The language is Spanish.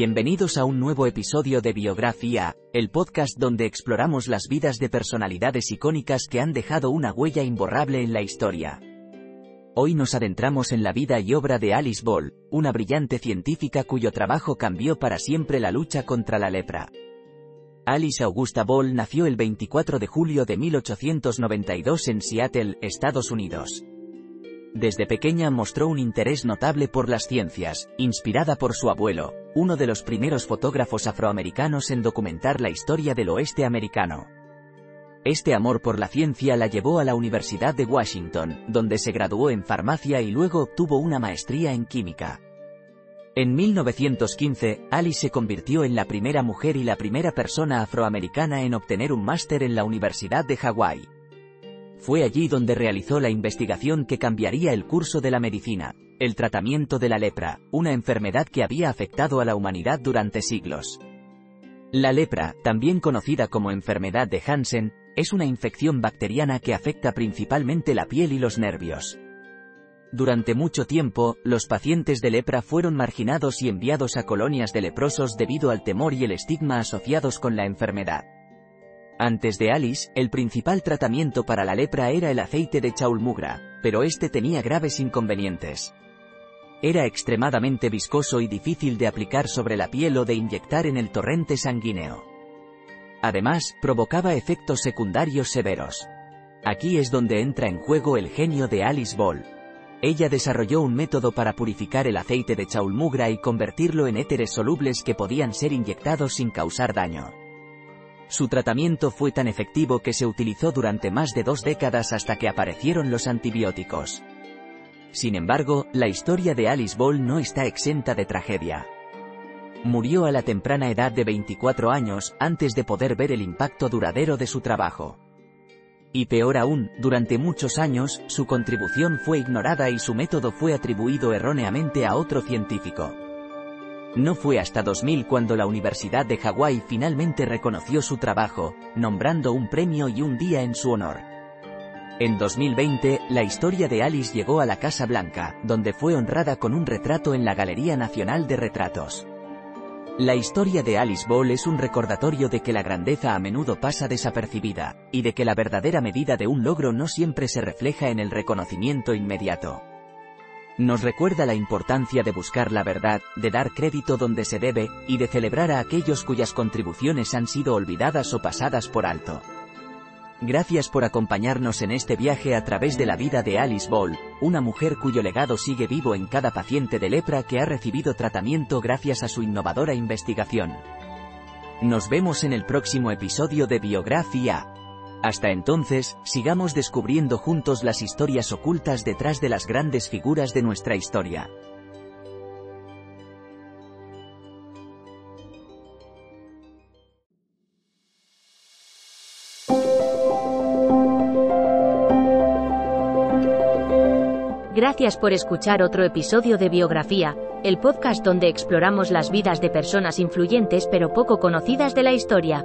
Bienvenidos a un nuevo episodio de Biografía, el podcast donde exploramos las vidas de personalidades icónicas que han dejado una huella imborrable en la historia. Hoy nos adentramos en la vida y obra de Alice Ball, una brillante científica cuyo trabajo cambió para siempre la lucha contra la lepra. Alice Augusta Ball nació el 24 de julio de 1892 en Seattle, Estados Unidos. Desde pequeña mostró un interés notable por las ciencias, inspirada por su abuelo, uno de los primeros fotógrafos afroamericanos en documentar la historia del oeste americano. Este amor por la ciencia la llevó a la Universidad de Washington, donde se graduó en farmacia y luego obtuvo una maestría en química. En 1915, Alice se convirtió en la primera mujer y la primera persona afroamericana en obtener un máster en la Universidad de Hawái. Fue allí donde realizó la investigación que cambiaría el curso de la medicina, el tratamiento de la lepra, una enfermedad que había afectado a la humanidad durante siglos. La lepra, también conocida como enfermedad de Hansen, es una infección bacteriana que afecta principalmente la piel y los nervios. Durante mucho tiempo, los pacientes de lepra fueron marginados y enviados a colonias de leprosos debido al temor y el estigma asociados con la enfermedad. Antes de Alice, el principal tratamiento para la lepra era el aceite de chaulmugra, pero este tenía graves inconvenientes. Era extremadamente viscoso y difícil de aplicar sobre la piel o de inyectar en el torrente sanguíneo. Además, provocaba efectos secundarios severos. Aquí es donde entra en juego el genio de Alice Ball. Ella desarrolló un método para purificar el aceite de chaulmugra y convertirlo en éteres solubles que podían ser inyectados sin causar daño. Su tratamiento fue tan efectivo que se utilizó durante más de dos décadas hasta que aparecieron los antibióticos. Sin embargo, la historia de Alice Ball no está exenta de tragedia. Murió a la temprana edad de 24 años, antes de poder ver el impacto duradero de su trabajo. Y peor aún, durante muchos años, su contribución fue ignorada y su método fue atribuido erróneamente a otro científico. No fue hasta 2000 cuando la Universidad de Hawái finalmente reconoció su trabajo, nombrando un premio y un día en su honor. En 2020, la historia de Alice llegó a la Casa Blanca, donde fue honrada con un retrato en la Galería Nacional de Retratos. La historia de Alice Ball es un recordatorio de que la grandeza a menudo pasa desapercibida, y de que la verdadera medida de un logro no siempre se refleja en el reconocimiento inmediato nos recuerda la importancia de buscar la verdad, de dar crédito donde se debe, y de celebrar a aquellos cuyas contribuciones han sido olvidadas o pasadas por alto. Gracias por acompañarnos en este viaje a través de la vida de Alice Ball, una mujer cuyo legado sigue vivo en cada paciente de lepra que ha recibido tratamiento gracias a su innovadora investigación. Nos vemos en el próximo episodio de Biografía. Hasta entonces, sigamos descubriendo juntos las historias ocultas detrás de las grandes figuras de nuestra historia. Gracias por escuchar otro episodio de Biografía, el podcast donde exploramos las vidas de personas influyentes pero poco conocidas de la historia.